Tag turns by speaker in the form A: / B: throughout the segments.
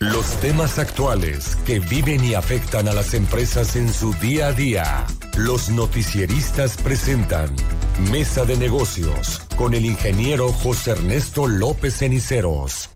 A: Los temas actuales que viven y afectan a las empresas en su día a día. Los noticieristas presentan Mesa de Negocios con el ingeniero José Ernesto López Ceniceros.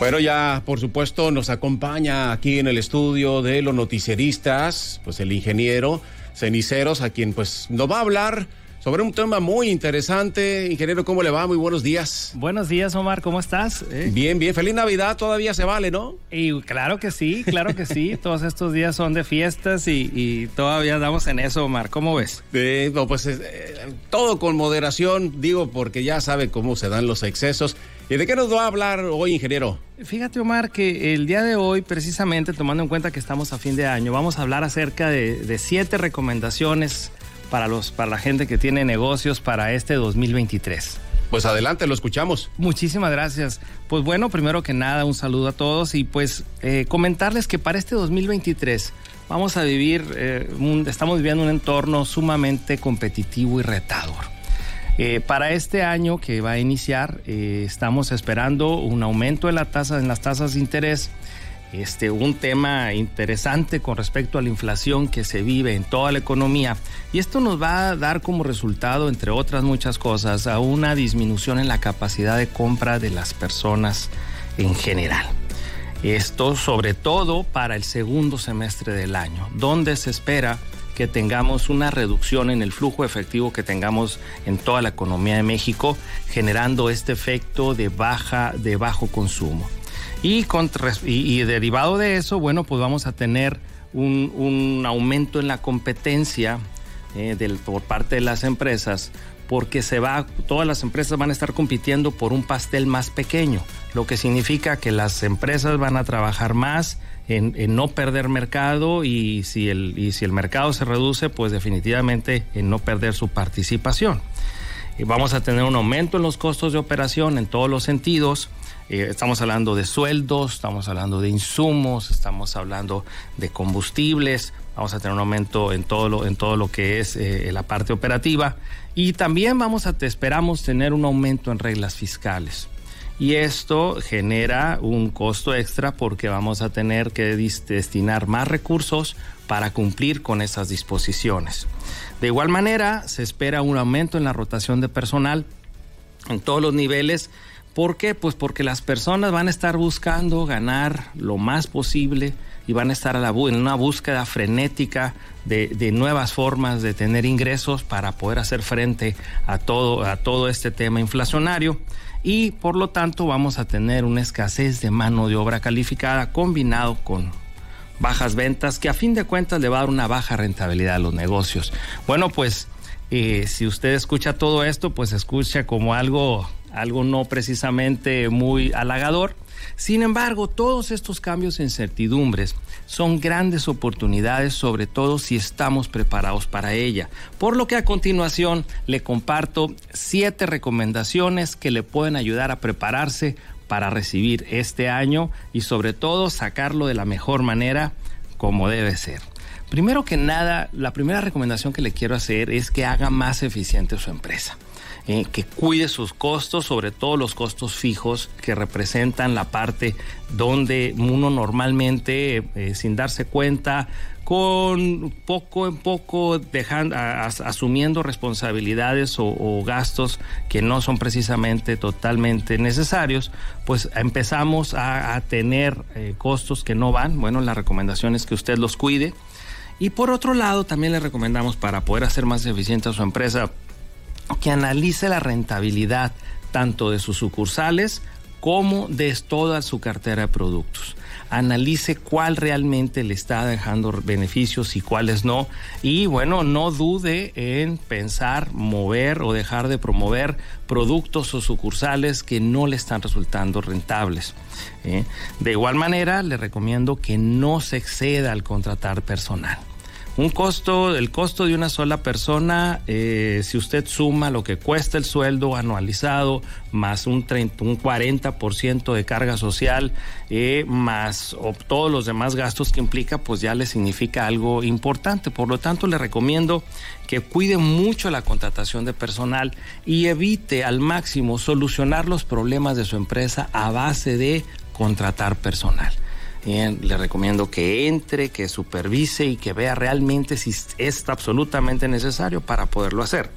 B: Bueno, ya por supuesto nos acompaña aquí en el estudio de los noticieristas, pues el ingeniero Ceniceros, a quien pues nos va a hablar sobre un tema muy interesante. Ingeniero, ¿cómo le va? Muy buenos días.
C: Buenos días, Omar, ¿cómo estás?
B: ¿Eh? Bien, bien. Feliz Navidad, todavía se vale, ¿no?
C: Y claro que sí, claro que sí. Todos estos días son de fiestas y, todavía andamos en eso, Omar. ¿Cómo ves?
B: Eh, pues todo con moderación, digo, porque ya sabe cómo se dan los excesos. ¿Y de qué nos va a hablar hoy, ingeniero?
C: Fíjate, Omar, que el día de hoy, precisamente tomando en cuenta que estamos a fin de año, vamos a hablar acerca de, siete recomendaciones para, los, para la gente que tiene negocios para este 2023.
B: Pues adelante, lo escuchamos.
C: Muchísimas gracias. Pues bueno, primero que nada, un saludo a todos y pues eh, comentarles que para este 2023 vamos a vivir, eh, estamos viviendo un entorno sumamente competitivo y retador. Eh, para este año que va a iniciar, estamos esperando un aumento en, la tasa, en las tasas de interés. Este, un tema interesante con respecto a la inflación que se vive en toda la economía. Y esto nos va a dar como resultado, entre otras muchas cosas, a una disminución en la capacidad de compra de las personas en general. Esto sobre todo para el segundo semestre del año, donde se espera que tengamos una reducción en el flujo efectivo que tengamos en toda la economía de México, generando este efecto de baja, de bajo consumo. Y, y, derivado de eso, bueno, pues vamos a tener un, aumento en la competencia eh, del, por parte de las empresas, porque se va, todas las empresas van a estar compitiendo por un pastel más pequeño, lo que significa que las empresas van a trabajar más en, no perder mercado y si, el, y si el mercado se reduce, pues definitivamente en no perder su participación. Y vamos a tener un aumento en los costos de operación en todos los sentidos. Eh, estamos hablando de sueldos, estamos hablando de insumos, estamos hablando de combustibles, vamos a tener un aumento en todo lo, en todo lo que es eh, la parte operativa y también vamos a, esperamos tener un aumento en reglas fiscales y esto genera un costo extra porque vamos a tener que destinar más recursos para cumplir con esas disposiciones. De igual manera, se espera un aumento en la rotación de personal en todos los niveles. ¿Por qué? Pues porque las personas van a estar buscando ganar lo más posible y van a estar en una búsqueda frenética de, de, nuevas formas de tener ingresos para poder hacer frente a todo, a todo este tema inflacionario y por lo tanto vamos a tener una escasez de mano de obra calificada combinado con bajas ventas que a fin de cuentas le va a dar una baja rentabilidad a los negocios. Bueno, pues si usted escucha todo esto, pues escucha como algo, algo no precisamente muy halagador sin embargo, todos estos cambios e incertidumbres son grandes oportunidades, sobre todo si estamos preparados para ella. Por lo que a continuación le comparto siete recomendaciones que le pueden ayudar a prepararse para recibir este año y sobre todo sacarlo de la mejor manera como debe ser. Primero que nada, la primera recomendación que le quiero hacer es que haga más eficiente su empresa. Eh, que cuide sus costos, sobre todo los costos fijos que representan la parte donde uno normalmente, eh, sin darse cuenta, con poco en poco dejando, asumiendo responsabilidades o, gastos que no son precisamente totalmente necesarios, pues empezamos a, tener eh, costos que no van. Bueno, la recomendación es que usted los cuide. Y por otro lado, también le recomendamos para poder hacer más eficiente a su empresa, que analice la rentabilidad tanto de sus sucursales como de toda su cartera de productos. Analice cuál realmente le está dejando beneficios y cuáles no. Y bueno, no dude en pensar, mover o dejar de promover productos o sucursales que no le están resultando rentables. ¿eh? De igual manera, le recomiendo que no se exceda al contratar personal Un costo, el costo de una sola persona, eh, si usted suma lo que cuesta el sueldo anualizado, más un, 30, un 40% de carga social, eh, más o todos los demás gastos que implica, pues ya le significa algo importante. Por lo tanto, le recomiendo que cuide mucho la contratación de personal y evite al máximo solucionar los problemas de su empresa a base de contratar personal. Bien, le recomiendo que entre, que supervise y que vea realmente si es absolutamente necesario para poderlo hacer.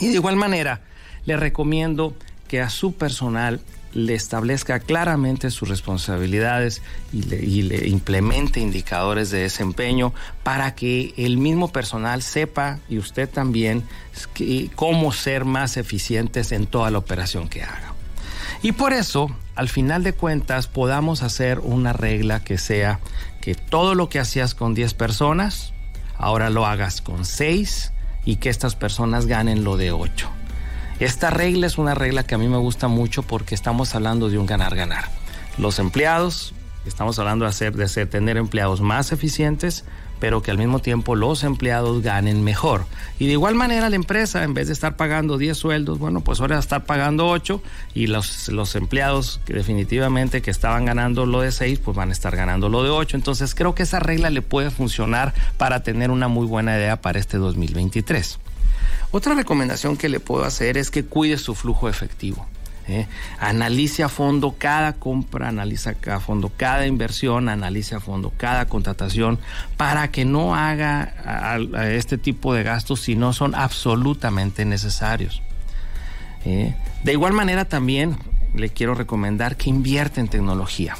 C: Y de igual manera, le recomiendo que a su personal le establezca claramente sus responsabilidades y le, implemente indicadores de desempeño para que el mismo personal sepa y usted también cómo ser más eficientes en toda la operación que haga. Y por eso, al final de cuentas, podamos hacer una regla que sea que todo lo que hacías con 10 personas, ahora lo hagas con 6 y que estas personas ganen lo de 8. Esta regla es una regla que a mí me gusta mucho porque estamos hablando de un ganar-ganar. Los empleados, estamos hablando de, hacer, de tener empleados más eficientes, pero que al mismo tiempo los empleados ganen mejor. Y de igual manera la empresa, en vez de estar pagando 10 sueldos, bueno, pues ahora estar pagando 8 y los, los empleados que definitivamente que estaban ganando lo de 6, pues van a estar ganando lo de 8. Entonces creo que esa regla le puede funcionar para tener una muy buena idea para este 2023. Otra recomendación que le puedo hacer es que cuide su flujo efectivo. ¿Eh? Analice a fondo cada compra, analiza a fondo cada inversión, analice a fondo cada contratación para que no haga este tipo de gastos si no son absolutamente necesarios. ¿eh? De igual manera también le quiero recomendar que invierta en tecnología.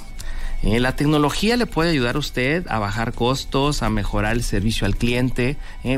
C: ¿eh? la tecnología le puede ayudar a usted a bajar costos, a mejorar el servicio al cliente,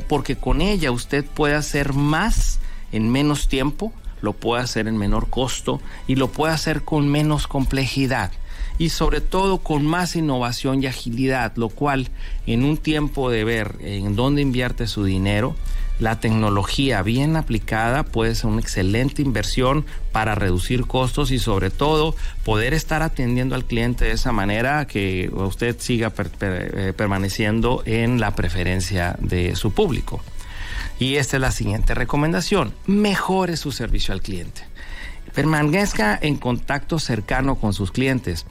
C: porque con ella usted puede hacer más en menos tiempo lo puede hacer en menor costo y lo puede hacer con menos complejidad y sobre todo con más innovación y agilidad, lo cual en un tiempo de ver en dónde invierte su dinero, la tecnología bien aplicada puede ser una excelente inversión para reducir costos y sobre todo poder estar atendiendo al cliente de esa manera que usted siga eh, permaneciendo en la preferencia de su público. Y esta es la siguiente recomendación. Mejore su servicio al cliente. Permanezca en contacto cercano con sus clientes.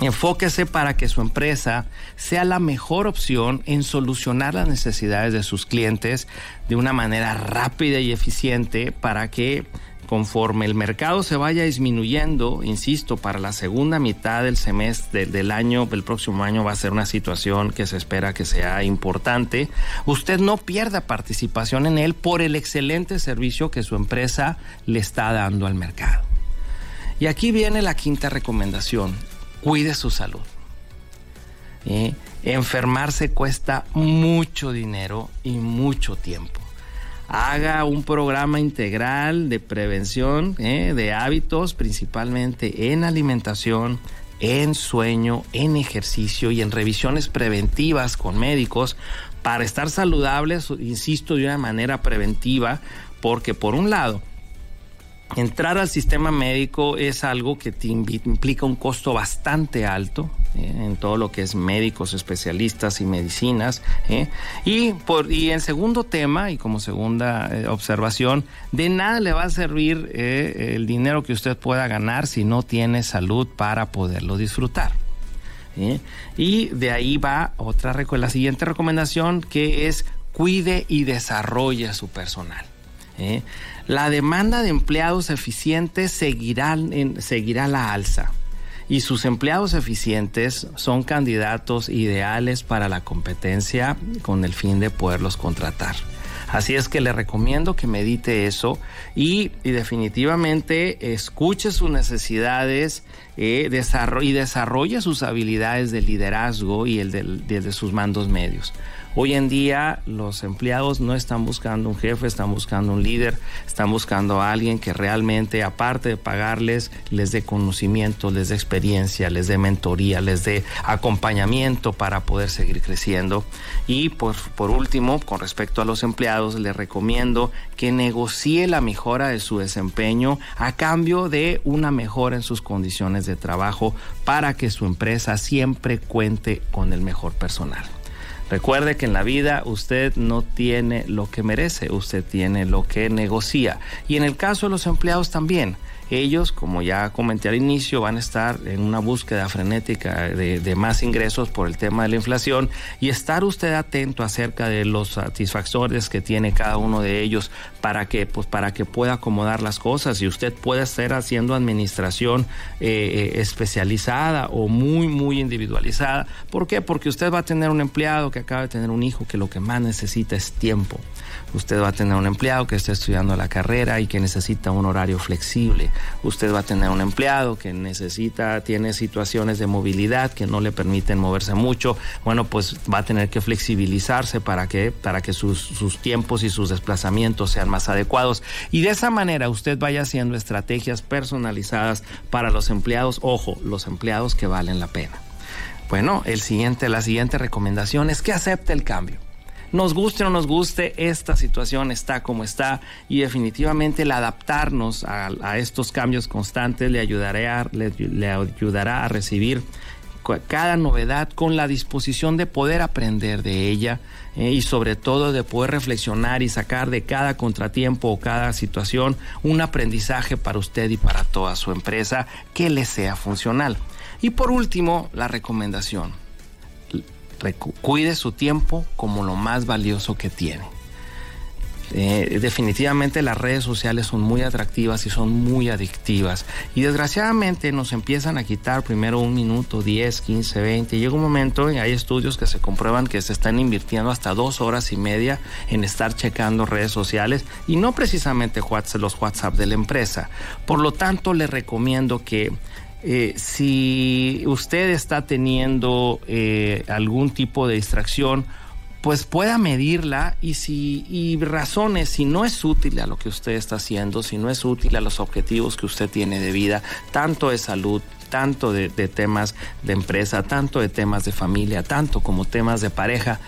C: Enfóquese para que su empresa sea la mejor opción en solucionar las necesidades de sus clientes de una manera rápida y eficiente para que conforme el mercado se vaya disminuyendo, insisto, para la segunda mitad del semestre del año, el próximo año va a ser una situación que se espera que sea importante, usted no pierda participación en él por el excelente servicio que su empresa le está dando al mercado. Y aquí viene la quinta recomendación, cuide su salud. ¿Eh? Enfermarse cuesta mucho dinero y mucho tiempo haga un programa integral de prevención eh, de hábitos, principalmente en alimentación, en sueño, en ejercicio y en revisiones preventivas con médicos para estar saludables, insisto, de una manera preventiva, porque por un lado, entrar al sistema médico es algo que te implica un costo bastante alto eh, en todo lo que es médicos, especialistas y medicinas. Eh. Y, por, y en segundo tema, y como segunda eh, observación, de nada le va a servir el dinero que usted pueda ganar si no tiene salud para poderlo disfrutar. Y de ahí va otra la siguiente recomendación que es cuide y desarrolle a su personal. La demanda de empleados eficientes seguirá, en, seguirá la alza y sus empleados eficientes son candidatos ideales para la competencia con el fin de poderlos contratar. Así es que le recomiendo que medite eso y, definitivamente escuche sus necesidades eh, y desarrolle sus habilidades de liderazgo y el de sus mandos medios. Hoy en día los empleados no están buscando un jefe, están buscando un líder, están buscando a alguien que realmente, aparte de pagarles, les dé conocimiento, les dé experiencia, les dé mentoría, les dé acompañamiento para poder seguir creciendo. Y por, por último, con respecto a los empleados, les recomiendo que negocie la mejora de su desempeño a cambio de una mejora en sus condiciones de trabajo para que su empresa siempre cuente con el mejor personal. Recuerde que en la vida usted no tiene lo que merece, usted tiene lo que negocia. Y en el caso de los empleados también ellos, como ya comenté al inicio, van a estar en una búsqueda frenética de, más ingresos por el tema de la inflación y estar usted atento acerca de los satisfactores que tiene cada uno de ellos para que, pues, para que pueda acomodar las cosas y usted pueda estar haciendo administración eh, eh, especializada o muy, muy individualizada. ¿Por qué? Porque usted va a tener un empleado que acaba de tener un hijo que lo que más necesita es tiempo. Usted va a tener un empleado que está estudiando la carrera y que necesita un horario flexible. Usted va a tener un empleado que necesita, tiene situaciones de movilidad que no le permiten moverse mucho. Bueno, pues va a tener que flexibilizarse para que, para que sus, sus tiempos y sus desplazamientos sean más adecuados. Y de esa manera usted vaya haciendo estrategias personalizadas para los empleados. Ojo, los empleados que valen la pena. Bueno, el siguiente, la siguiente recomendación es que acepte el cambio. Nos guste o no nos guste, esta situación está como está y definitivamente el adaptarnos a, estos cambios constantes le, ayudará, a recibir cada novedad con la disposición de poder aprender de ella eh, y sobre todo de poder reflexionar y sacar de cada contratiempo o cada situación un aprendizaje para usted y para toda su empresa que le sea funcional. Y por último, la recomendación cuide su tiempo como lo más valioso que tiene. Eh, definitivamente las redes sociales son muy atractivas y son muy adictivas y desgraciadamente nos empiezan a quitar primero un minuto, 10, 15, 20 llega un momento y hay estudios que se comprueban que se están invirtiendo hasta dos horas y media en estar checando redes sociales y no precisamente los WhatsApp de la empresa. Por lo tanto, le recomiendo que eh, si usted está teniendo eh, algún tipo de distracción, pues pueda medirla y si y razones si no es útil a lo que usted está haciendo, si no es útil a los objetivos que usted tiene de vida, tanto de salud, tanto de, de temas de empresa, tanto de temas de familia, tanto como temas de pareja,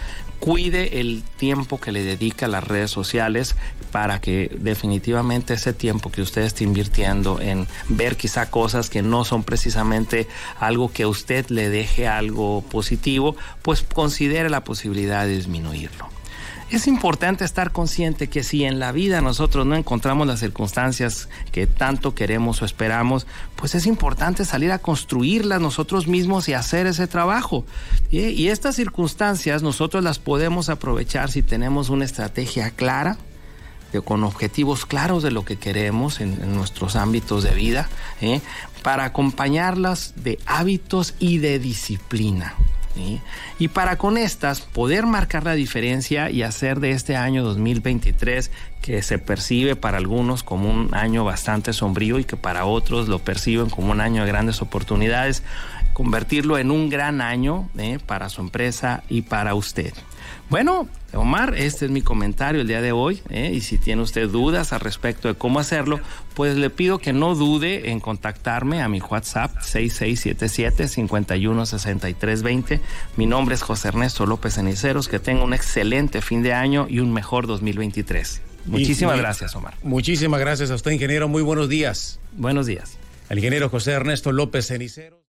C: cuide el tiempo que le dedica a las redes sociales para que definitivamente ese tiempo que usted esté invirtiendo en ver quizá cosas que no son precisamente algo que a usted le deje algo positivo, pues considere la posibilidad de disminuirlo. Es importante estar consciente que si en la vida nosotros no encontramos las circunstancias que tanto queremos o esperamos, pues es importante salir a construirlas nosotros mismos y hacer ese trabajo. Y estas circunstancias nosotros las podemos aprovechar si tenemos una estrategia clara, con objetivos claros de lo que queremos en, nuestros ámbitos de vida, ¿eh? para acompañarlas de hábitos y de disciplina. Y para con estas poder marcar la diferencia y hacer de este año 2023 que se percibe para algunos como un año bastante sombrío y que para otros lo perciben como un año de grandes oportunidades, convertirlo en un gran año ¿eh? para su empresa y para usted. Bueno, Omar, este es mi comentario el día de hoy. ¿eh? Y si tiene usted dudas al respecto de cómo hacerlo, pues le pido que no dude en contactarme a mi WhatsApp 6677-516320. Mi nombre es José Ernesto López Ceniceros. Que tenga un excelente fin de año y un mejor 2023. Muchísimas gracias, Omar.
B: Muchísimas gracias a usted, ingeniero. Muy buenos días.
C: Buenos días.
B: El ingeniero José Ernesto López Ceniceros.